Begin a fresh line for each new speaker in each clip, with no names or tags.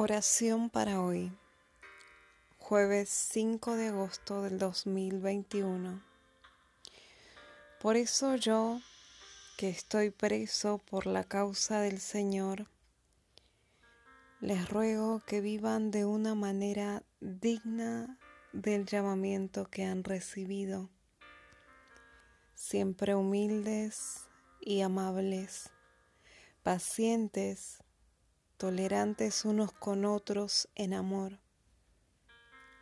Oración para hoy, jueves 5 de agosto del 2021. Por eso yo, que estoy preso por la causa del Señor, les ruego que vivan de una manera digna del llamamiento que han recibido, siempre humildes y amables, pacientes, tolerantes unos con otros en amor.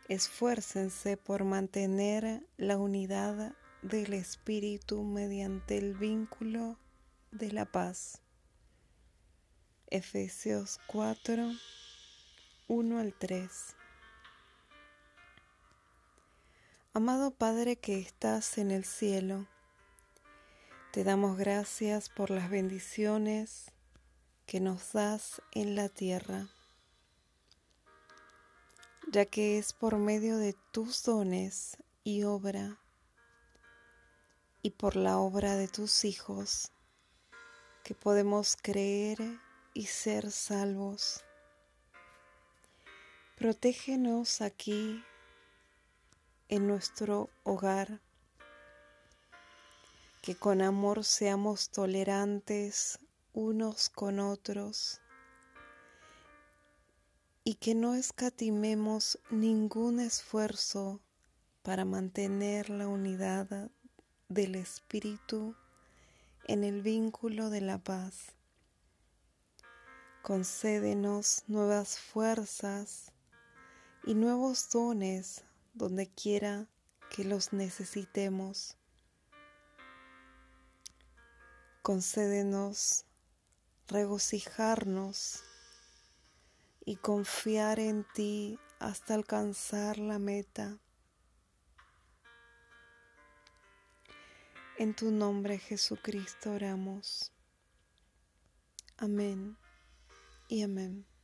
Esfuércense por mantener la unidad del Espíritu mediante el vínculo de la paz. Efesios 4, 1 al 3. Amado Padre que estás en el cielo, te damos gracias por las bendiciones que nos das en la tierra, ya que es por medio de tus dones y obra y por la obra de tus hijos que podemos creer y ser salvos. Protégenos aquí en nuestro hogar, que con amor seamos tolerantes unos con otros y que no escatimemos ningún esfuerzo para mantener la unidad del Espíritu en el vínculo de la paz. Concédenos nuevas fuerzas y nuevos dones donde quiera que los necesitemos. Concédenos regocijarnos y confiar en ti hasta alcanzar la meta. En tu nombre Jesucristo oramos. Amén y amén.